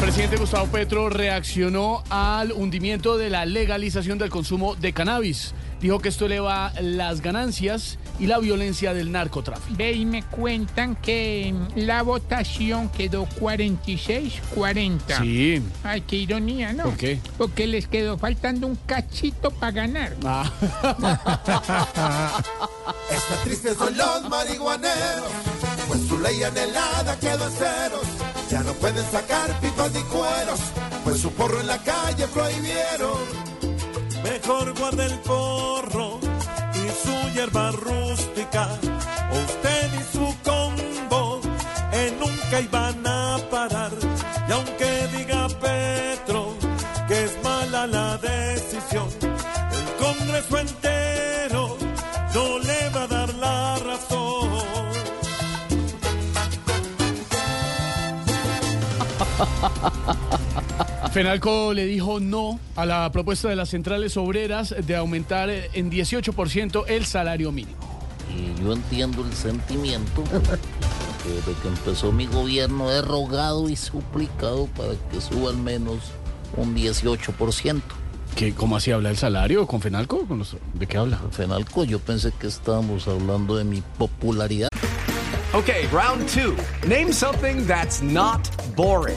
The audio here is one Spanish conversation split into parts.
El presidente Gustavo Petro reaccionó al hundimiento de la legalización del consumo de cannabis. Dijo que esto eleva las ganancias y la violencia del narcotráfico. Ve y me cuentan que la votación quedó 46-40. Sí. Ay, qué ironía, ¿no? ¿Por qué? Porque les quedó faltando un cachito para ganar. Ah, Está triste son los marihuaneros, pues su ley anhelada quedó en ceros. Ya no pueden sacar pipas ni cueros, pues su porro en la calle prohibieron. Mejor guarda el porro y su hierba rústica, usted y su combo en nunca iban a parar. Y aunque diga Fenalco le dijo no a la propuesta de las centrales obreras de aumentar en 18% el salario mínimo. Y yo entiendo el sentimiento. que Desde que empezó mi gobierno he rogado y suplicado para que suba al menos un 18%. ¿Qué, ¿Cómo así habla el salario con Fenalco? ¿Con los- ¿De qué habla? Fenalco, yo pensé que estábamos hablando de mi popularidad. Okay, round two. Name something that's not boring.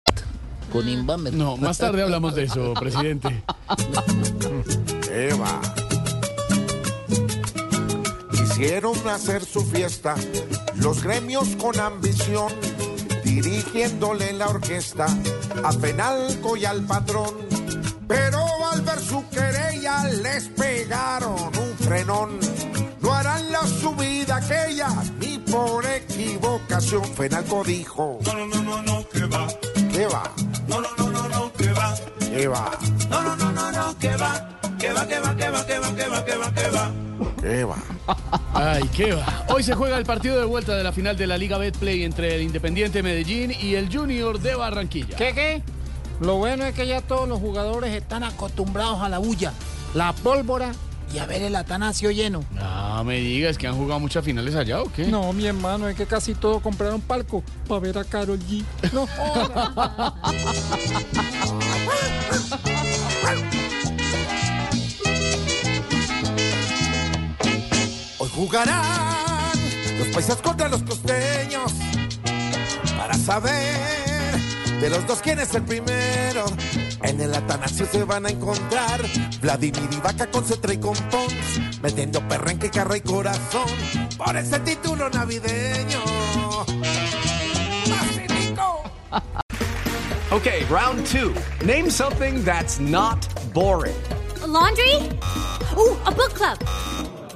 Con Invamer. No, más tarde hablamos de eso, presidente. Eva. Quisieron hacer su fiesta los gremios con ambición, dirigiéndole la orquesta a Penalco y al patrón. Pero al ver su querella les pegaron un frenón. No harán la subida aquella ni por equivocación. Fenalco dijo, No, no, no, va, que va, que va, que va, que va, que va, que va. ¿Qué va? Ay, qué va. Hoy se juega el partido de vuelta de la final de la Liga Betplay entre el Independiente Medellín y el Junior de Barranquilla. ¿Qué qué? Lo bueno es que ya todos los jugadores están acostumbrados a la bulla, la pólvora y a ver el Atanasio lleno. No me digas que han jugado muchas finales allá o qué. No, mi hermano, es que casi todos compraron palco para ver a Carol G. No jugarán los paisas contra los costeños para saber de los dos quién es el primero. En el Atanasio se van a encontrar Vladimir y Vaca con Cetra y con Pons, metiendo perrenque, carra y corazón por ese título navideño. Okay, round two. Name something that's not boring. A laundry? Ooh, a book club.